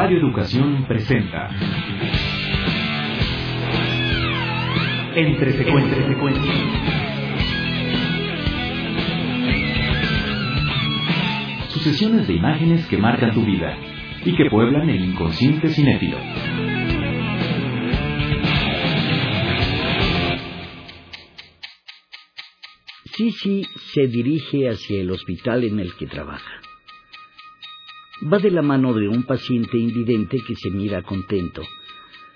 Radio Educación presenta Entre secuencias. Sucesiones de imágenes que marcan tu vida y que pueblan el inconsciente cinéfilo. Sisi se dirige hacia el hospital en el que trabaja. Va de la mano de un paciente invidente que se mira contento,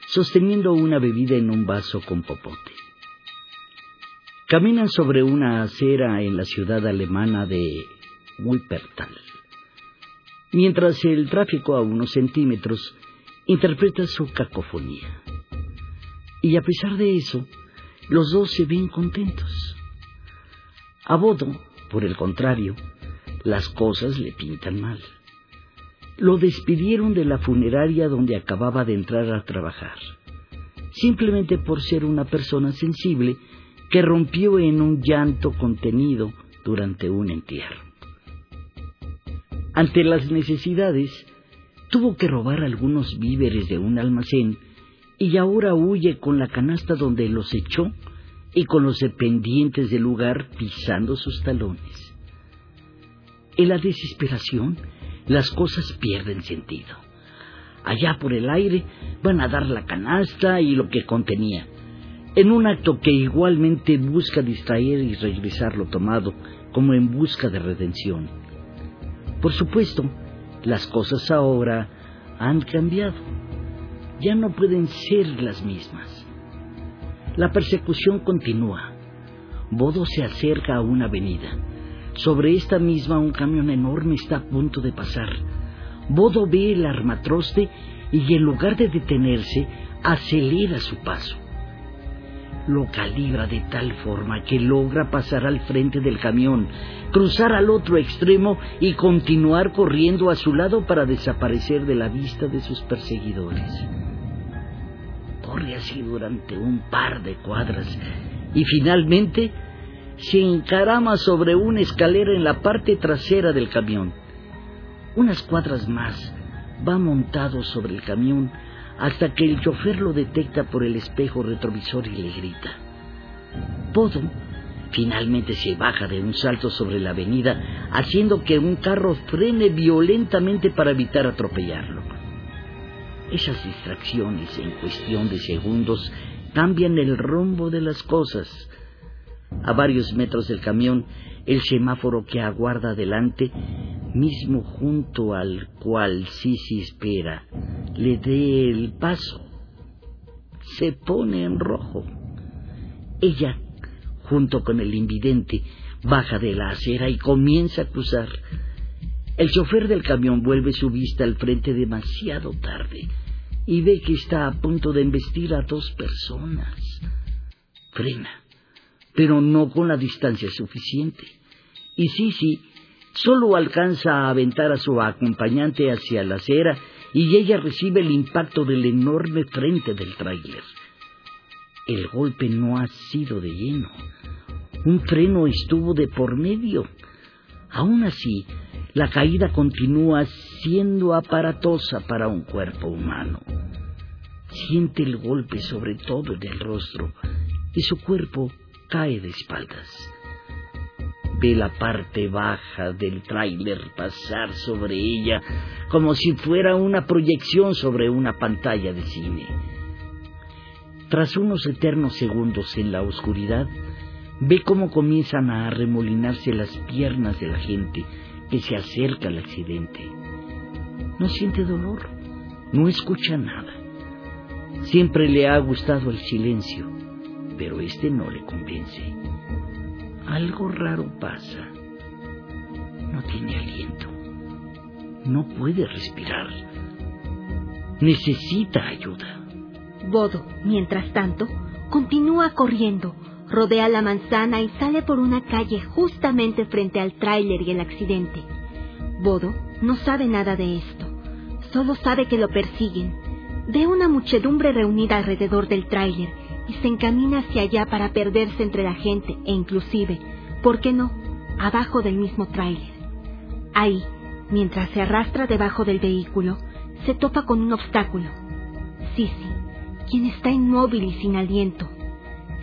sosteniendo una bebida en un vaso con popote. Caminan sobre una acera en la ciudad alemana de Wuppertal, mientras el tráfico a unos centímetros interpreta su cacofonía. Y a pesar de eso, los dos se ven contentos. A Bodo, por el contrario, las cosas le pintan mal. Lo despidieron de la funeraria donde acababa de entrar a trabajar, simplemente por ser una persona sensible que rompió en un llanto contenido durante un entierro. Ante las necesidades, tuvo que robar algunos víveres de un almacén y ahora huye con la canasta donde los echó y con los dependientes del lugar pisando sus talones. En la desesperación, las cosas pierden sentido. Allá por el aire van a dar la canasta y lo que contenía, en un acto que igualmente busca distraer y regresar lo tomado, como en busca de redención. Por supuesto, las cosas ahora han cambiado. Ya no pueden ser las mismas. La persecución continúa. Bodo se acerca a una avenida. Sobre esta misma un camión enorme está a punto de pasar. Bodo ve el armatroste y en lugar de detenerse, acelera su paso. Lo calibra de tal forma que logra pasar al frente del camión, cruzar al otro extremo y continuar corriendo a su lado para desaparecer de la vista de sus perseguidores corre así durante un par de cuadras y finalmente se encarama sobre una escalera en la parte trasera del camión. Unas cuadras más va montado sobre el camión hasta que el chofer lo detecta por el espejo retrovisor y le grita. Podo finalmente se baja de un salto sobre la avenida, haciendo que un carro frene violentamente para evitar atropellarlo. Esas distracciones en cuestión de segundos cambian el rumbo de las cosas. A varios metros del camión, el semáforo que aguarda adelante, mismo junto al cual Sisi espera, le dé el paso. Se pone en rojo. Ella, junto con el invidente, baja de la acera y comienza a cruzar. El chofer del camión vuelve su vista al frente demasiado tarde y ve que está a punto de embestir a dos personas. Frena, pero no con la distancia suficiente. Y Sisi solo alcanza a aventar a su acompañante hacia la acera y ella recibe el impacto del enorme frente del tráiler. El golpe no ha sido de lleno. Un freno estuvo de por medio. Aún así, la caída continúa siendo aparatosa para un cuerpo humano. Siente el golpe sobre todo en el rostro y su cuerpo cae de espaldas. Ve la parte baja del tráiler pasar sobre ella como si fuera una proyección sobre una pantalla de cine. Tras unos eternos segundos en la oscuridad, ve cómo comienzan a arremolinarse las piernas de la gente que se acerca al accidente. No siente dolor, no escucha nada. Siempre le ha gustado el silencio, pero este no le convence. Algo raro pasa. No tiene aliento. No puede respirar. Necesita ayuda. Bodo, mientras tanto, continúa corriendo rodea la manzana y sale por una calle justamente frente al tráiler y el accidente. Bodo no sabe nada de esto, solo sabe que lo persiguen. Ve una muchedumbre reunida alrededor del tráiler y se encamina hacia allá para perderse entre la gente e inclusive, ¿por qué no?, abajo del mismo tráiler. Ahí, mientras se arrastra debajo del vehículo, se topa con un obstáculo. Sisi, quien está inmóvil y sin aliento,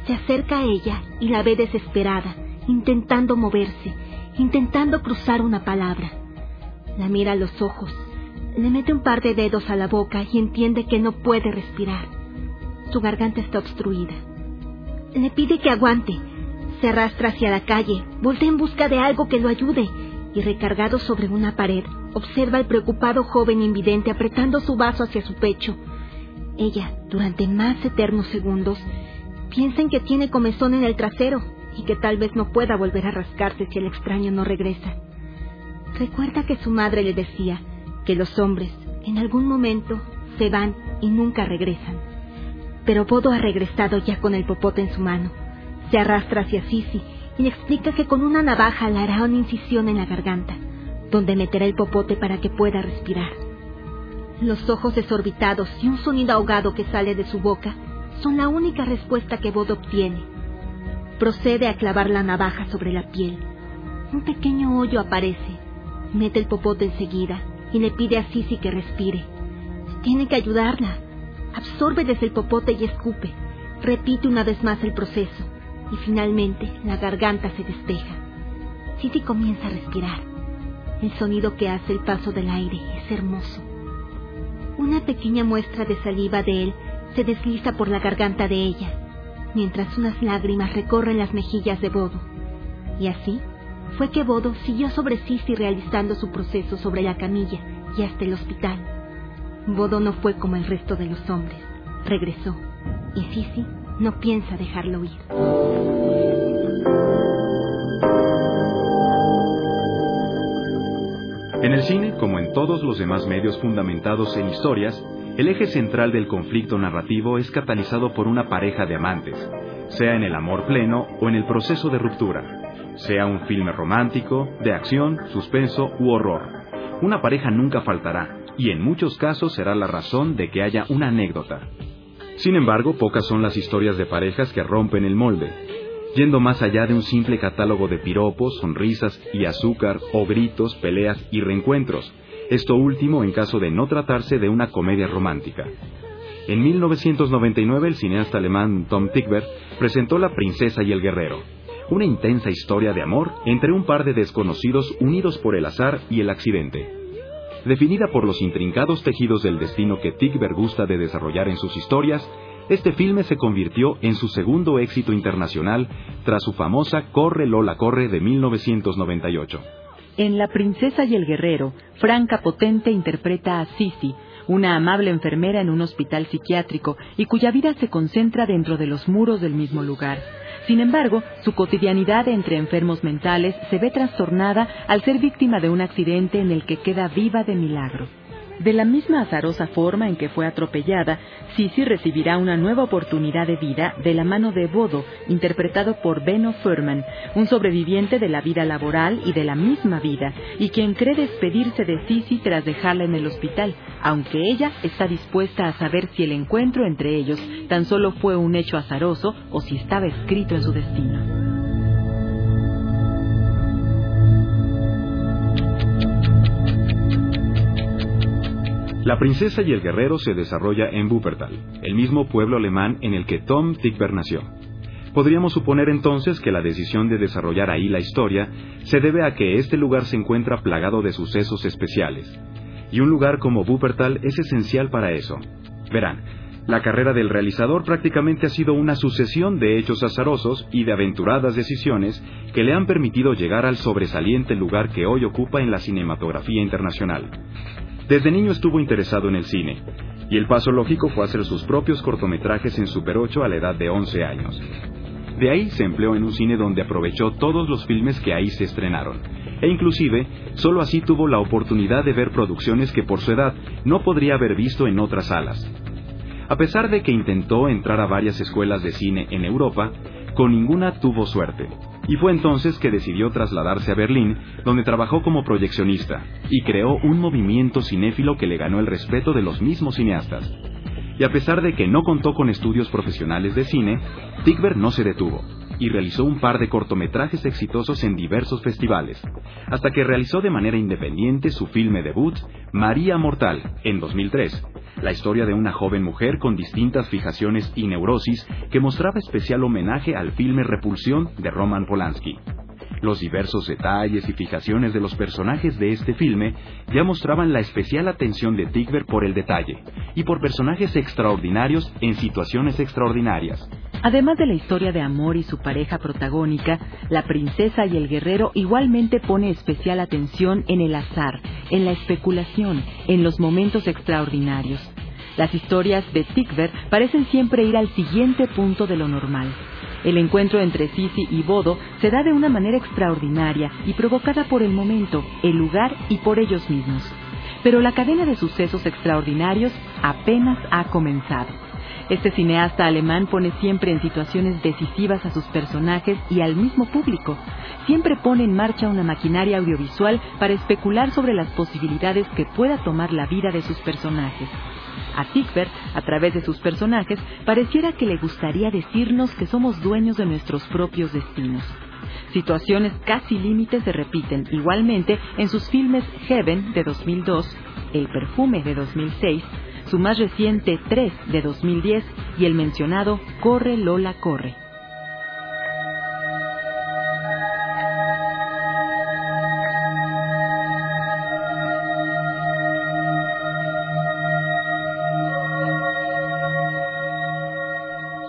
se acerca a ella y la ve desesperada, intentando moverse, intentando cruzar una palabra. La mira a los ojos, le mete un par de dedos a la boca y entiende que no puede respirar. Su garganta está obstruida. Le pide que aguante. Se arrastra hacia la calle, voltea en busca de algo que lo ayude y recargado sobre una pared, observa al preocupado joven invidente apretando su vaso hacia su pecho. Ella, durante más eternos segundos, piensa en que tiene comezón en el trasero y que tal vez no pueda volver a rascarse si el extraño no regresa. Recuerda que su madre le decía que los hombres, en algún momento, se van y nunca regresan. Pero Bodo ha regresado ya con el popote en su mano. Se arrastra hacia Sisi y le explica que con una navaja le hará una incisión en la garganta, donde meterá el popote para que pueda respirar. Los ojos desorbitados y un sonido ahogado que sale de su boca son la única respuesta que Bodo obtiene. Procede a clavar la navaja sobre la piel. Un pequeño hoyo aparece. Mete el popote enseguida y le pide a Sisi que respire. Tiene que ayudarla. Absorbe desde el popote y escupe. Repite una vez más el proceso y finalmente la garganta se despeja. Sisi comienza a respirar. El sonido que hace el paso del aire es hermoso. Una pequeña muestra de saliva de él se desliza por la garganta de ella, mientras unas lágrimas recorren las mejillas de Bodo. Y así fue que Bodo siguió sobre Sisi realizando su proceso sobre la camilla y hasta el hospital. Bodo no fue como el resto de los hombres. Regresó. Y Sisi no piensa dejarlo ir. En el cine, como en todos los demás medios fundamentados en historias, el eje central del conflicto narrativo es catalizado por una pareja de amantes, sea en el amor pleno o en el proceso de ruptura, sea un filme romántico, de acción, suspenso u horror. Una pareja nunca faltará, y en muchos casos será la razón de que haya una anécdota. Sin embargo, pocas son las historias de parejas que rompen el molde, yendo más allá de un simple catálogo de piropos, sonrisas y azúcar, o gritos, peleas y reencuentros, esto último en caso de no tratarse de una comedia romántica. En 1999 el cineasta alemán Tom Tickber presentó La princesa y el guerrero, una intensa historia de amor entre un par de desconocidos unidos por el azar y el accidente. Definida por los intrincados tejidos del destino que Tickberg gusta de desarrollar en sus historias, este filme se convirtió en su segundo éxito internacional tras su famosa Corre Lola Corre de 1998. En La princesa y el guerrero, Franca Potente interpreta a Sisi, una amable enfermera en un hospital psiquiátrico y cuya vida se concentra dentro de los muros del mismo lugar. Sin embargo, su cotidianidad entre enfermos mentales se ve trastornada al ser víctima de un accidente en el que queda viva de milagro. De la misma azarosa forma en que fue atropellada, Sisi recibirá una nueva oportunidad de vida de la mano de Bodo, interpretado por Benno Furman, un sobreviviente de la vida laboral y de la misma vida, y quien cree despedirse de Sisi tras dejarla en el hospital, aunque ella está dispuesta a saber si el encuentro entre ellos tan solo fue un hecho azaroso o si estaba escrito en su destino. La princesa y el guerrero se desarrolla en Wuppertal, el mismo pueblo alemán en el que Tom Tickber nació. Podríamos suponer entonces que la decisión de desarrollar ahí la historia se debe a que este lugar se encuentra plagado de sucesos especiales. Y un lugar como Wuppertal es esencial para eso. Verán, la carrera del realizador prácticamente ha sido una sucesión de hechos azarosos y de aventuradas decisiones que le han permitido llegar al sobresaliente lugar que hoy ocupa en la cinematografía internacional. Desde niño estuvo interesado en el cine, y el paso lógico fue hacer sus propios cortometrajes en Super 8 a la edad de 11 años. De ahí se empleó en un cine donde aprovechó todos los filmes que ahí se estrenaron, e inclusive solo así tuvo la oportunidad de ver producciones que por su edad no podría haber visto en otras salas. A pesar de que intentó entrar a varias escuelas de cine en Europa, con ninguna tuvo suerte, y fue entonces que decidió trasladarse a Berlín, donde trabajó como proyeccionista, y creó un movimiento cinéfilo que le ganó el respeto de los mismos cineastas. Y a pesar de que no contó con estudios profesionales de cine, Tickber no se detuvo. Y realizó un par de cortometrajes exitosos en diversos festivales, hasta que realizó de manera independiente su filme debut, María Mortal, en 2003, la historia de una joven mujer con distintas fijaciones y neurosis que mostraba especial homenaje al filme Repulsión de Roman Polanski. Los diversos detalles y fijaciones de los personajes de este filme ya mostraban la especial atención de Tigver por el detalle y por personajes extraordinarios en situaciones extraordinarias. Además de la historia de amor y su pareja protagónica, la princesa y el guerrero igualmente pone especial atención en el azar, en la especulación, en los momentos extraordinarios. Las historias de Tigver parecen siempre ir al siguiente punto de lo normal. El encuentro entre Sisi y Bodo se da de una manera extraordinaria y provocada por el momento, el lugar y por ellos mismos. Pero la cadena de sucesos extraordinarios apenas ha comenzado. Este cineasta alemán pone siempre en situaciones decisivas a sus personajes y al mismo público. Siempre pone en marcha una maquinaria audiovisual para especular sobre las posibilidades que pueda tomar la vida de sus personajes. A Tigbert, a través de sus personajes, pareciera que le gustaría decirnos que somos dueños de nuestros propios destinos. Situaciones casi límites se repiten igualmente en sus filmes Heaven de 2002, El perfume de 2006, su más reciente 3 de 2010 y el mencionado Corre Lola Corre.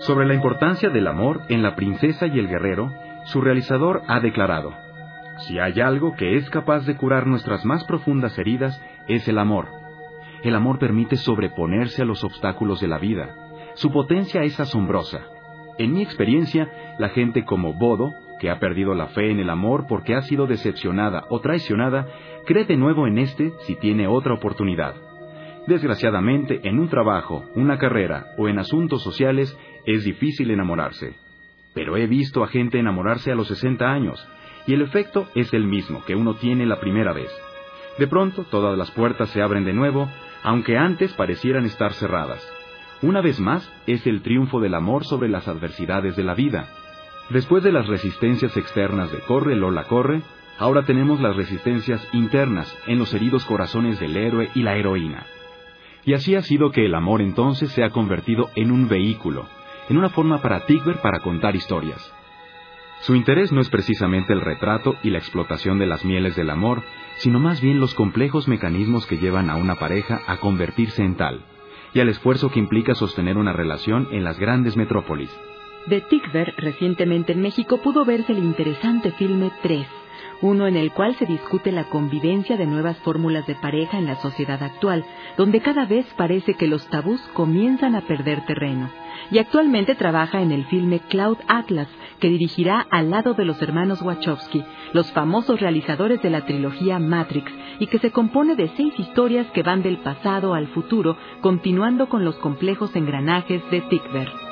Sobre la importancia del amor en La princesa y el guerrero, su realizador ha declarado, Si hay algo que es capaz de curar nuestras más profundas heridas, es el amor. El amor permite sobreponerse a los obstáculos de la vida. Su potencia es asombrosa. En mi experiencia, la gente como Bodo, que ha perdido la fe en el amor porque ha sido decepcionada o traicionada, cree de nuevo en este si tiene otra oportunidad. Desgraciadamente, en un trabajo, una carrera o en asuntos sociales es difícil enamorarse. Pero he visto a gente enamorarse a los 60 años, y el efecto es el mismo que uno tiene la primera vez. De pronto todas las puertas se abren de nuevo, aunque antes parecieran estar cerradas. Una vez más, es el triunfo del amor sobre las adversidades de la vida. Después de las resistencias externas de corre, Lola, corre, ahora tenemos las resistencias internas en los heridos corazones del héroe y la heroína. Y así ha sido que el amor entonces se ha convertido en un vehículo, en una forma para Tigber para contar historias. Su interés no es precisamente el retrato y la explotación de las mieles del amor, sino más bien los complejos mecanismos que llevan a una pareja a convertirse en tal, y al esfuerzo que implica sostener una relación en las grandes metrópolis. De Tigver, recientemente en México, pudo verse el interesante filme 3, uno en el cual se discute la convivencia de nuevas fórmulas de pareja en la sociedad actual, donde cada vez parece que los tabús comienzan a perder terreno. Y actualmente trabaja en el filme Cloud Atlas, que dirigirá al lado de los hermanos Wachowski, los famosos realizadores de la trilogía Matrix, y que se compone de seis historias que van del pasado al futuro, continuando con los complejos engranajes de Tickver.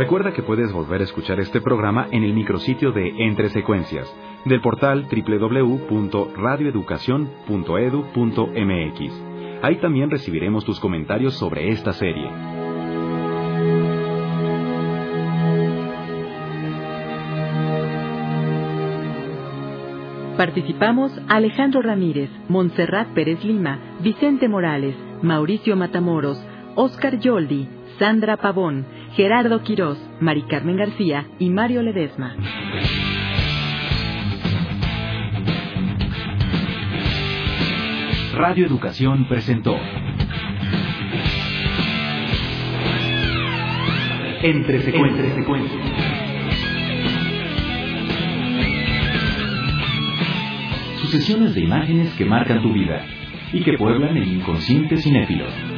Recuerda que puedes volver a escuchar este programa en el micrositio de Entre Secuencias del portal www.radioeducacion.edu.mx. Ahí también recibiremos tus comentarios sobre esta serie. Participamos Alejandro Ramírez, Montserrat Pérez Lima, Vicente Morales, Mauricio Matamoros, Oscar Yoldi, Sandra Pavón, Gerardo Quirós, Mari Carmen García y Mario Ledesma. Radio Educación presentó Entre secuencias. Sucesiones de imágenes que marcan tu vida y que pueblan el inconsciente cinéfilo.